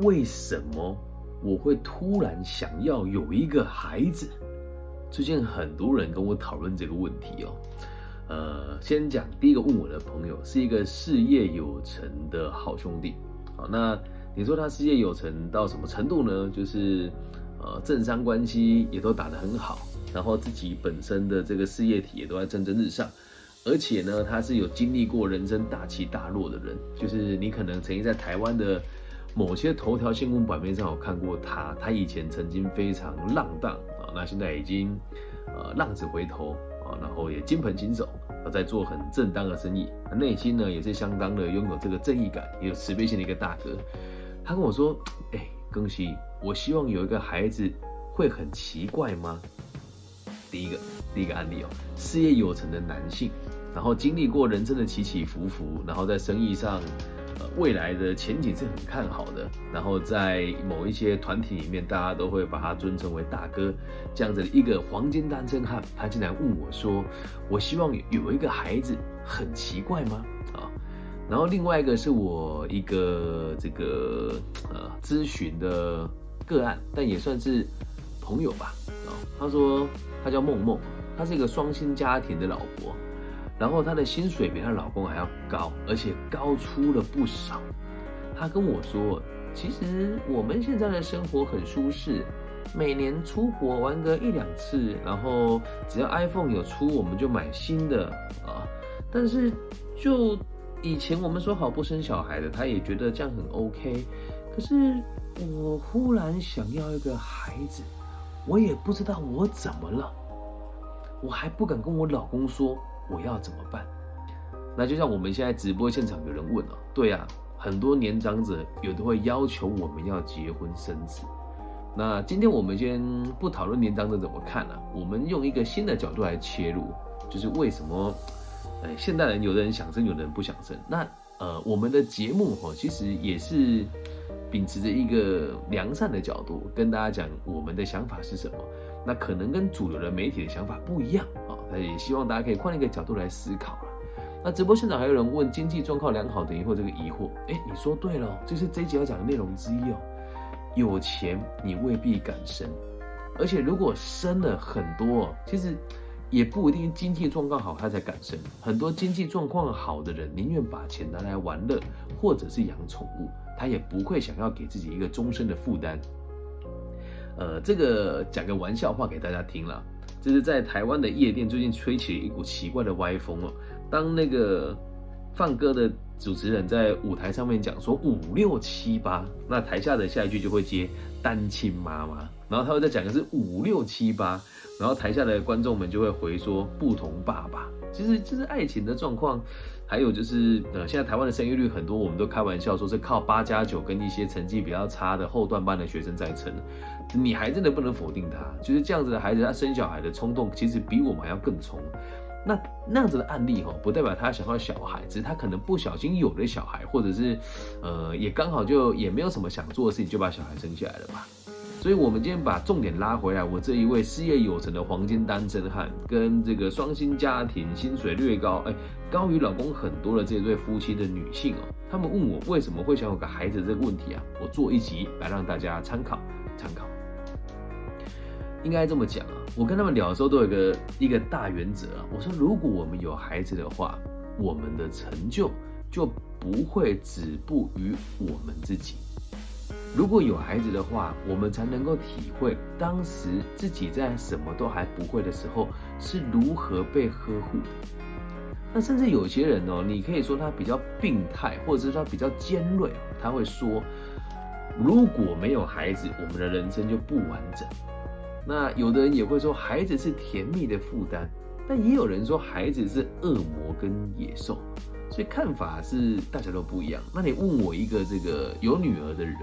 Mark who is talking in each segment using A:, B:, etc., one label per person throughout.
A: 为什么我会突然想要有一个孩子？最近很多人跟我讨论这个问题哦。呃，先讲第一个问我的朋友是一个事业有成的好兄弟。好，那你说他事业有成到什么程度呢？就是呃，政商关系也都打得很好，然后自己本身的这个事业体也都在蒸蒸日上。而且呢，他是有经历过人生大起大落的人，就是你可能曾经在台湾的某些头条新闻版面上有看过他，他以前曾经非常浪荡啊，那现在已经呃浪子回头啊，然后也金盆洗手，在做很正当的生意，内心呢也是相当的拥有这个正义感，也有慈悲心的一个大哥。他跟我说：“哎，庚希，我希望有一个孩子，会很奇怪吗？”第一个，第一个案例哦，事业有成的男性。然后经历过人生的起起伏伏，然后在生意上，未来的前景是很看好的。然后在某一些团体里面，大家都会把他尊称为大哥，这样子的一个黄金单身汉，他竟然问我说：“我希望有一个孩子，很奇怪吗？”啊，然后另外一个是我一个这个呃咨询的个案，但也算是朋友吧。啊，他说他叫梦梦，他是一个双薪家庭的老婆。然后她的薪水比她老公还要高，而且高出了不少。她跟我说：“其实我们现在的生活很舒适，每年出国玩个一两次，然后只要 iPhone 有出，我们就买新的啊。但是就以前我们说好不生小孩的，她也觉得这样很 OK。可是我忽然想要一个孩子，我也不知道我怎么了，我还不敢跟我老公说。”我要怎么办？那就像我们现在直播现场有人问了，对啊，很多年长者有的会要求我们要结婚生子。那今天我们先不讨论年长者怎么看了，我们用一个新的角度来切入，就是为什么，呃，现代人有的人想生，有的人不想生。那呃，我们的节目哈，其实也是秉持着一个良善的角度跟大家讲我们的想法是什么。那可能跟主流的媒体的想法不一样啊，那也希望大家可以换一个角度来思考了那直播现场还有人问经济状况良好等于或这个疑惑，哎，你说对了，这是这一集要讲的内容之一哦。有钱你未必敢生，而且如果生了很多，其实也不一定经济状况好他才敢生。很多经济状况好的人宁愿把钱拿来玩乐或者是养宠物，他也不会想要给自己一个终身的负担。呃，这个讲个玩笑话给大家听了，就是在台湾的夜店最近吹起了一股奇怪的歪风哦。当那个放歌的主持人在舞台上面讲说五六七八，那台下的下一句就会接单亲妈妈，然后他会再讲的是五六七八，然后台下的观众们就会回说不同爸爸。其实这是爱情的状况。还有就是，呃，现在台湾的生育率很多，我们都开玩笑说是靠八加九跟一些成绩比较差的后段班的学生在撑。你还真的不能否定他，就是这样子的孩子，他生小孩的冲动其实比我们还要更冲。那那样子的案例哈，不代表他想要小孩，只是他可能不小心有了小孩，或者是，呃，也刚好就也没有什么想做的事情，就把小孩生下来了吧。所以，我们今天把重点拉回来，我这一位事业有成的黄金单身汉，跟这个双薪家庭、薪水略高，哎，高于老公很多的这对夫妻的女性哦，他们问我为什么会想有个孩子这个问题啊，我做一集来让大家参考参考。应该这么讲啊，我跟他们聊的时候都有个一个大原则啊，我说如果我们有孩子的话，我们的成就就不会止步于我们自己。如果有孩子的话，我们才能够体会当时自己在什么都还不会的时候是如何被呵护。那甚至有些人哦，你可以说他比较病态，或者是他比较尖锐，他会说，如果没有孩子，我们的人生就不完整。那有的人也会说，孩子是甜蜜的负担，但也有人说孩子是恶魔跟野兽。所以看法是大家都不一样。那你问我一个这个有女儿的人。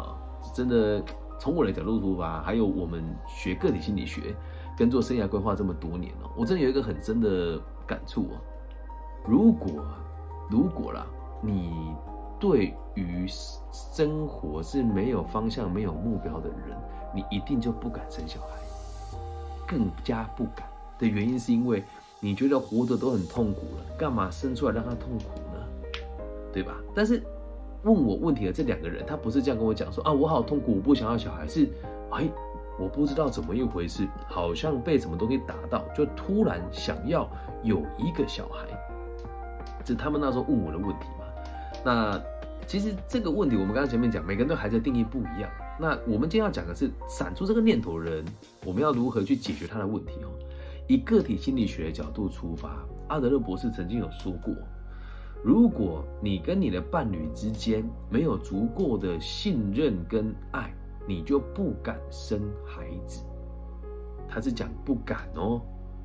A: 啊，真的，从我的角度出发，还有我们学个体心理学跟做生涯规划这么多年了，我真的有一个很深的感触哦。如果，如果啦，你对于生活是没有方向、没有目标的人，你一定就不敢生小孩，更加不敢的原因是因为你觉得活着都很痛苦了，干嘛生出来让他痛苦呢？对吧？但是。问我问题的这两个人，他不是这样跟我讲说啊，我好痛苦，我不想要小孩，是哎，我不知道怎么一回事，好像被什么东西打到，就突然想要有一个小孩。这他们那时候问我的问题嘛？那其实这个问题，我们刚刚前面讲，每个人对孩子的定义不一样。那我们今天要讲的是，闪出这个念头的人，我们要如何去解决他的问题哦？以个体心理学的角度出发，阿德勒博士曾经有说过。如果你跟你的伴侣之间没有足够的信任跟爱，你就不敢生孩子。他是讲不敢哦，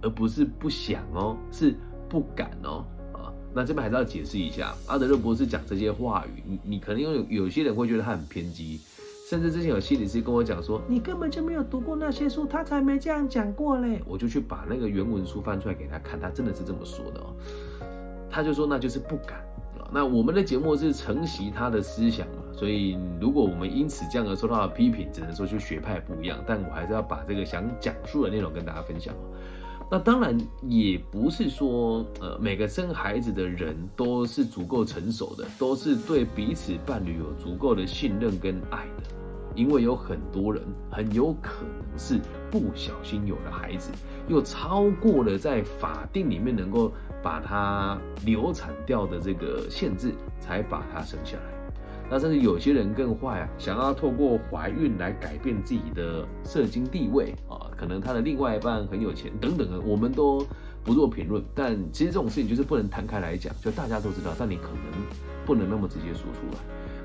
A: 而不是不想哦，是不敢哦。啊，那这边还是要解释一下，阿德勒博士讲这些话语，你你可能有有些人会觉得他很偏激，甚至之前有心理师跟我讲说，你根本就没有读过那些书，他才没这样讲过嘞。我就去把那个原文书翻出来给他看，他真的是这么说的哦。他就说那就是不敢啊。那我们的节目是承袭他的思想嘛，所以如果我们因此这样而受到批评，只能说就学派不一样。但我还是要把这个想讲述的内容跟大家分享那当然也不是说呃每个生孩子的人都是足够成熟的，都是对彼此伴侣有足够的信任跟爱的，因为有很多人很有可能是不小心有了孩子，又超过了在法定里面能够。把它流产掉的这个限制，才把它生下来。那甚至有些人更坏啊，想要透过怀孕来改变自己的社经地位啊，可能他的另外一半很有钱等等的，我们都不做评论。但其实这种事情就是不能摊开来讲，就大家都知道，但你可能不能那么直接说出来。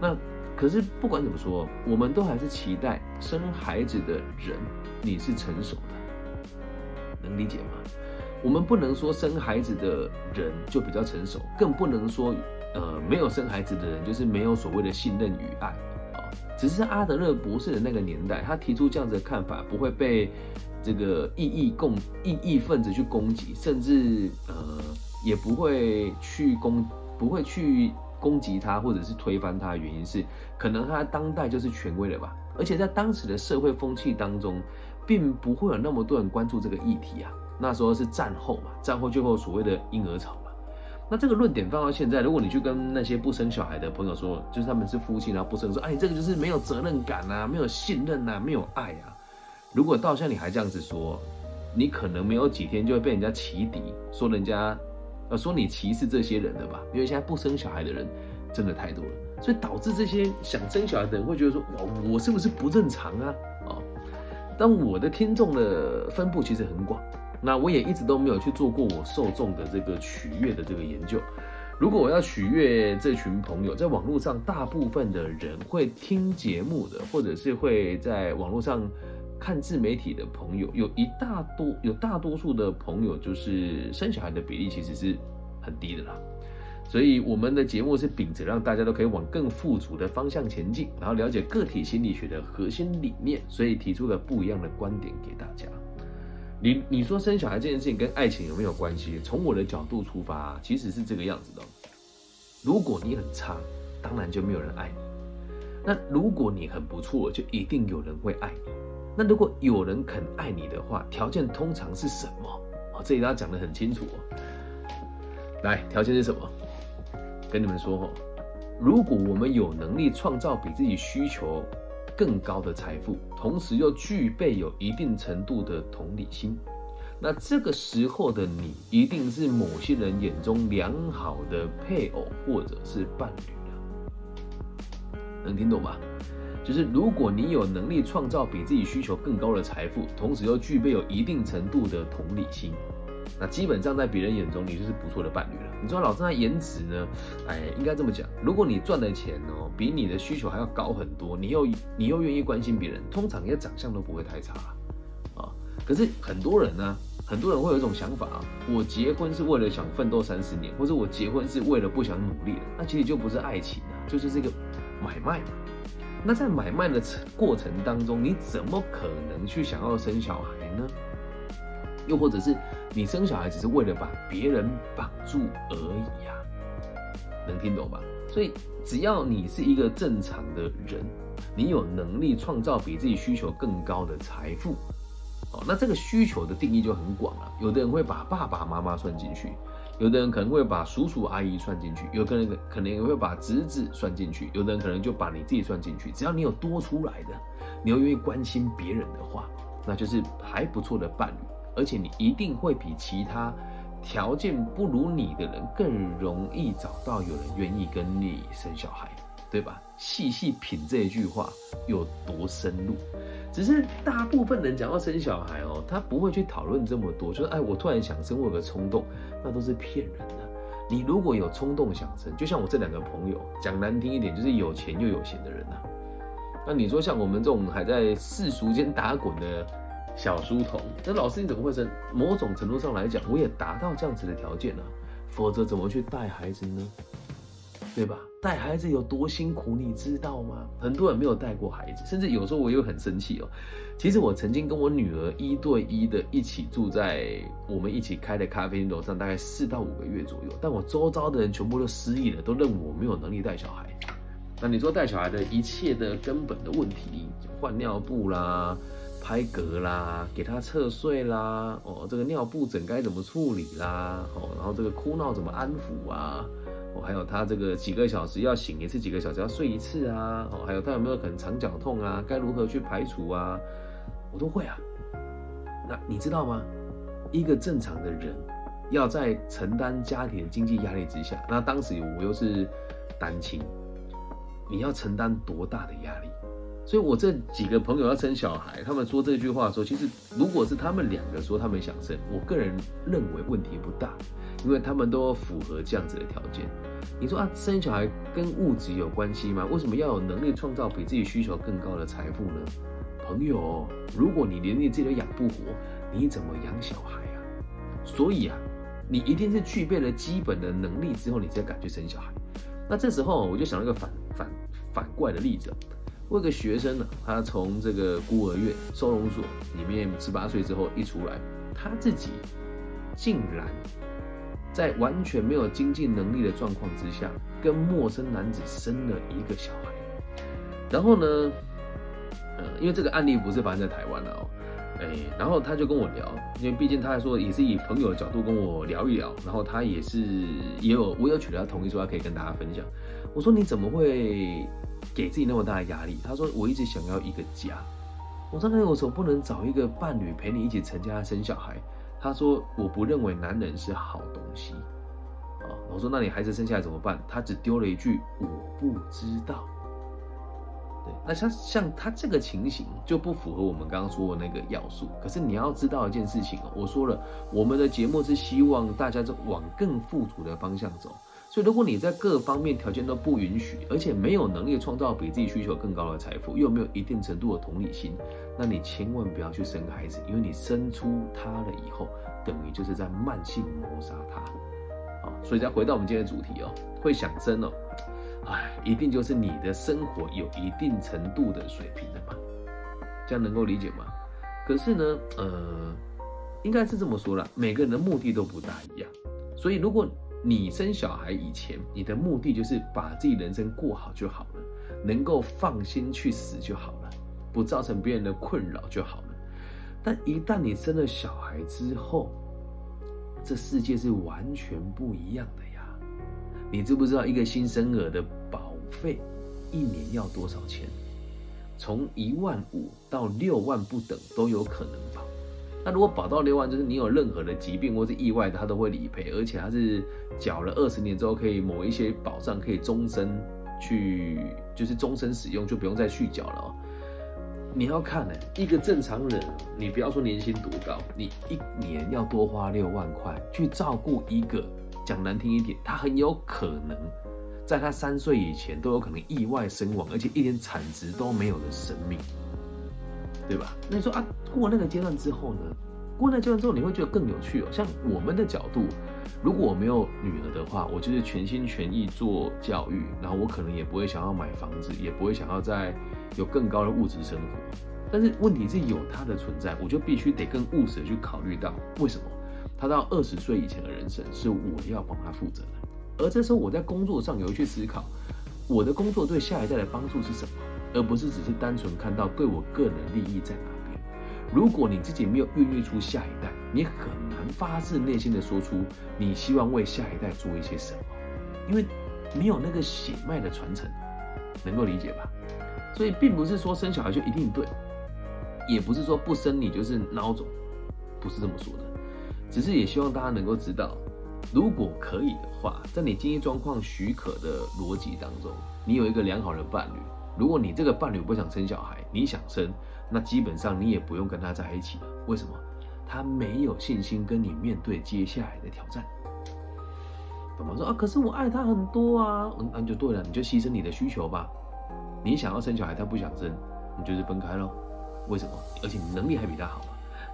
A: 那可是不管怎么说，我们都还是期待生孩子的人你是成熟的，能理解吗？我们不能说生孩子的人就比较成熟，更不能说，呃，没有生孩子的人就是没有所谓的信任与爱啊。只是阿德勒博士的那个年代，他提出这样子的看法，不会被这个异议共异议分子去攻击，甚至呃，也不会去攻，不会去攻击他或者是推翻他的。原因是，可能他当代就是权威了吧，而且在当时的社会风气当中，并不会有那么多人关注这个议题啊。那时候是战后嘛，战后最后所谓的婴儿潮嘛。那这个论点放到现在，如果你去跟那些不生小孩的朋友说，就是他们是夫妻，然后不生，说，哎，这个就是没有责任感啊，没有信任啊，没有爱啊。如果到现在你还这样子说，你可能没有几天就会被人家起底，说人家，呃，说你歧视这些人的吧？因为现在不生小孩的人真的太多了，所以导致这些想生小孩的人会觉得说，哇，我是不是不正常啊？啊，但我的听众的分布其实很广。那我也一直都没有去做过我受众的这个取悦的这个研究。如果我要取悦这群朋友，在网络上大部分的人会听节目的，或者是会在网络上看自媒体的朋友，有一大多有大多数的朋友就是生小孩的比例其实是很低的啦。所以我们的节目是秉着让大家都可以往更富足的方向前进，然后了解个体心理学的核心理念，所以提出了不一样的观点给大家。你你说生小孩这件事情跟爱情有没有关系？从我的角度出发，其实是这个样子的。如果你很差，当然就没有人爱你。那如果你很不错，就一定有人会爱你。那如果有人肯爱你的话，条件通常是什么？哦，这里要讲得很清楚哦。来，条件是什么？跟你们说哦，如果我们有能力创造比自己需求。更高的财富，同时又具备有一定程度的同理心，那这个时候的你一定是某些人眼中良好的配偶或者是伴侣了。能听懂吗？就是如果你有能力创造比自己需求更高的财富，同时又具备有一定程度的同理心。那基本上在别人眼中，你就是不错的伴侣了。你说老师那颜值呢？哎，应该这么讲，如果你赚的钱哦比你的需求还要高很多，你又你又愿意关心别人，通常你的长相都不会太差啊。可是很多人呢，很多人会有一种想法啊，我结婚是为了想奋斗三十年，或者我结婚是为了不想努力了，那其实就不是爱情啊，就是这个买卖嘛。那在买卖的过程当中，你怎么可能去想要生小孩呢？又或者是你生小孩只是为了把别人绑住而已呀？能听懂吧？所以只要你是一个正常的人，你有能力创造比自己需求更高的财富，哦，那这个需求的定义就很广了。有的人会把爸爸妈妈算进去，有的人可能会把叔叔阿姨算进去，有的人可能也会把侄子算进去，有的人可能就把你自己算进去。只要你有多出来的，你又愿意关心别人的话，那就是还不错的伴侣，而且你一定会比其他条件不如你的人更容易找到有人愿意跟你生小孩。对吧？细细品这一句话有多深入，只是大部分人讲到生小孩哦，他不会去讨论这么多，就是哎，我突然想生，我有个冲动，那都是骗人的。你如果有冲动想生，就像我这两个朋友，讲难听一点，就是有钱又有闲的人呐。那你说像我们这种还在世俗间打滚的小书童，那老师你怎么会生？某种程度上来讲，我也达到这样子的条件了，否则怎么去带孩子呢？对吧？带孩子有多辛苦，你知道吗？很多人没有带过孩子，甚至有时候我又很生气哦。其实我曾经跟我女儿一对一的一起住在我们一起开的咖啡厅楼上，大概四到五个月左右。但我周遭的人全部都失忆了，都认为我没有能力带小孩。那你说带小孩的一切的根本的问题，换尿布啦、拍嗝啦、给他侧睡啦，哦，这个尿布疹该怎么处理啦，哦，然后这个哭闹怎么安抚啊？哦，还有他这个几个小时要醒一次，几个小时要睡一次啊。哦，还有他有没有可能肠绞痛啊？该如何去排除啊？我都会啊。那你知道吗？一个正常的人要在承担家庭的经济压力之下，那当时我又是单亲，你要承担多大的压力？所以我这几个朋友要生小孩，他们说这句话的时候，其实如果是他们两个说他们想生，我个人认为问题不大。因为他们都符合这样子的条件，你说啊，生小孩跟物质有关系吗？为什么要有能力创造比自己需求更高的财富呢？朋友，如果你连你自己都养不活，你怎么养小孩啊？所以啊，你一定是具备了基本的能力之后，你才敢去生小孩。那这时候我就想了一个反反反怪的例子，我有个学生呢，他从这个孤儿院收容所里面十八岁之后一出来，他自己竟然。在完全没有经济能力的状况之下，跟陌生男子生了一个小孩，然后呢，呃，因为这个案例不是发生在台湾的哦，哎，然后他就跟我聊，因为毕竟他还说也是以朋友的角度跟我聊一聊，然后他也是也有我有取得他同意说他可以跟大家分享。我说你怎么会给自己那么大的压力？他说我一直想要一个家。我说那有什么不能找一个伴侣陪你一起成家生小孩？他说：“我不认为男人是好东西。”啊，我说：“那你孩子生下来怎么办？”他只丢了一句：“我不知道。”对，那像像他这个情形就不符合我们刚刚说的那个要素。可是你要知道一件事情哦，我说了，我们的节目是希望大家就往更富足的方向走。所以，如果你在各方面条件都不允许，而且没有能力创造比自己需求更高的财富，又没有一定程度的同理心，那你千万不要去生孩子，因为你生出他了以后，等于就是在慢性谋杀他。好，所以再回到我们今天的主题哦，会想生哦，哎，一定就是你的生活有一定程度的水平的嘛，这样能够理解吗？可是呢，呃，应该是这么说了，每个人的目的都不大一样，所以如果。你生小孩以前，你的目的就是把自己人生过好就好了，能够放心去死就好了，不造成别人的困扰就好了。但一旦你生了小孩之后，这世界是完全不一样的呀。你知不知道一个新生儿的保费一年要多少钱？从一万五到六万不等都有可能保。那如果保到六万，就是你有任何的疾病或是意外，他都会理赔，而且他是缴了二十年之后，可以某一些保障可以终身去，就是终身使用，就不用再续缴了哦。你要看呢，一个正常人，你不要说年薪多高，你一年要多花六万块去照顾一个，讲难听一点，他很有可能在他三岁以前都有可能意外身亡，而且一点产值都没有的生命。对吧？那你说啊，过那个阶段之后呢？过那阶段之后，你会觉得更有趣哦。像我们的角度，如果我没有女儿的话，我就是全心全意做教育，然后我可能也不会想要买房子，也不会想要再有更高的物质生活。但是问题是有它的存在，我就必须得更务实的去考虑到，为什么他到二十岁以前的人生是我要帮他负责的，而这时候我在工作上有去思考，我的工作对下一代的帮助是什么？而不是只是单纯看到对我个人利益在哪边。如果你自己没有孕育出下一代，你很难发自内心的说出你希望为下一代做一些什么，因为没有那个血脉的传承，能够理解吧？所以并不是说生小孩就一定对，也不是说不生你就是孬种，不是这么说的，只是也希望大家能够知道，如果可以的话，在你经济状况许可的逻辑当中，你有一个良好的伴侣，如果你这个伴侣不想生小孩，你想生，那基本上你也不用跟他在一起了。为什么？他没有信心跟你面对接下来的挑战。爸爸说啊，可是我爱他很多啊，嗯，那就对了，你就牺牲你的需求吧。你想要生小孩，他不想生，你就是分开喽。为什么？而且你能力还比他好。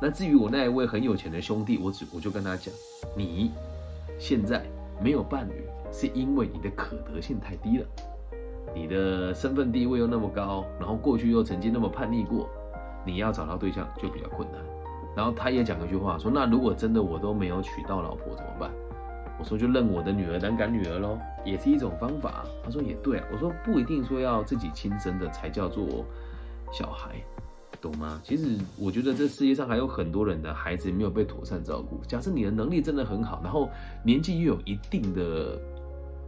A: 那至于我那一位很有钱的兄弟，我只我就跟他讲，你现在没有伴侣，是因为你的可得性太低了，你的身份地位又那么高，然后过去又曾经那么叛逆过，你要找到对象就比较困难。然后他也讲一句话，说那如果真的我都没有娶到老婆怎么办？我说就认我的女儿当干女儿喽，也是一种方法。他说也对啊。我说不一定说要自己亲生的才叫做小孩，懂吗？其实我觉得这世界上还有很多人的孩子没有被妥善照顾。假设你的能力真的很好，然后年纪又有一定的，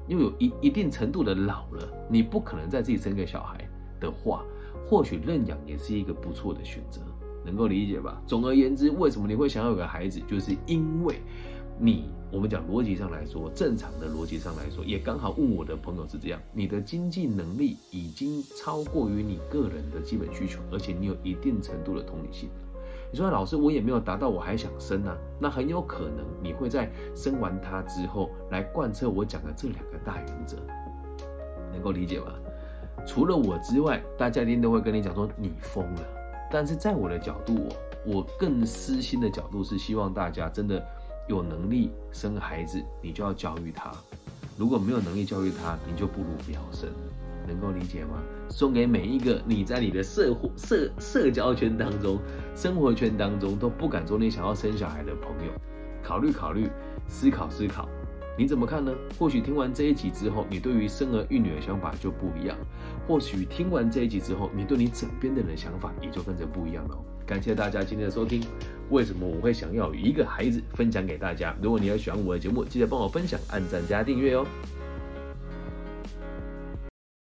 A: 又有一一定程度的老了，你不可能再自己生个小孩的话，或许认养也是一个不错的选择。能够理解吧？总而言之，为什么你会想要有个孩子，就是因为，你我们讲逻辑上来说，正常的逻辑上来说，也刚好问我的朋友是这样，你的经济能力已经超过于你个人的基本需求，而且你有一定程度的同理心。你说老师，我也没有达到，我还想生啊？那很有可能你会在生完他之后来贯彻我讲的这两个大原则，能够理解吗？除了我之外，大家一定都会跟你讲说你疯了。但是在我的角度，我我更私心的角度是希望大家真的有能力生孩子，你就要教育他；如果没有能力教育他，你就不如不要生，能够理解吗？送给每一个你在你的社会社社交圈当中、生活圈当中都不敢说你想要生小孩的朋友，考虑考虑，思考思考。你怎么看呢？或许听完这一集之后，你对于生儿育女的想法就不一样；或许听完这一集之后，你对你枕边的人想法也就跟着不一样了。感谢大家今天的收听。为什么我会想要一个孩子分享给大家？如果你要喜欢我的节目，记得帮我分享、按赞加订阅哦。